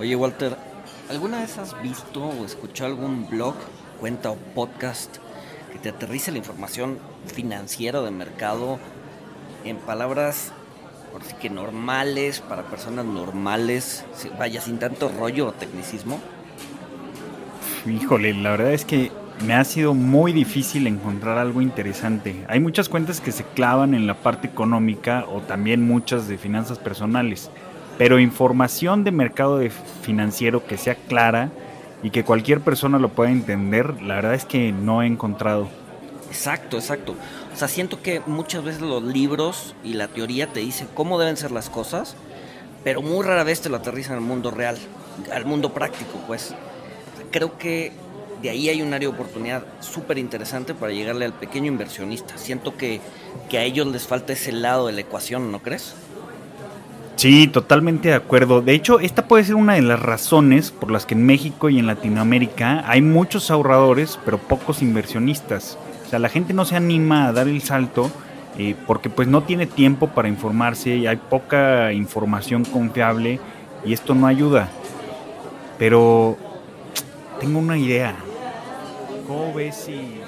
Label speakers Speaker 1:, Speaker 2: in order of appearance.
Speaker 1: Oye, Walter, ¿alguna vez has visto o escuchado algún blog, cuenta o podcast que te aterrice la información financiera de mercado en palabras, por así que normales, para personas normales, vaya, sin tanto rollo o tecnicismo?
Speaker 2: Híjole, la verdad es que me ha sido muy difícil encontrar algo interesante. Hay muchas cuentas que se clavan en la parte económica o también muchas de finanzas personales pero información de mercado financiero que sea clara y que cualquier persona lo pueda entender, la verdad es que no he encontrado.
Speaker 1: Exacto, exacto. O sea, siento que muchas veces los libros y la teoría te dicen cómo deben ser las cosas, pero muy rara vez te lo aterrizan al mundo real, al mundo práctico, pues. Creo que de ahí hay un área de oportunidad súper interesante para llegarle al pequeño inversionista. Siento que, que a ellos les falta ese lado de la ecuación, ¿no crees?
Speaker 2: Sí, totalmente de acuerdo. De hecho, esta puede ser una de las razones por las que en México y en Latinoamérica hay muchos ahorradores, pero pocos inversionistas. O sea, la gente no se anima a dar el salto eh, porque pues no tiene tiempo para informarse y hay poca información confiable y esto no ayuda. Pero tengo una idea. ¿Cómo ves si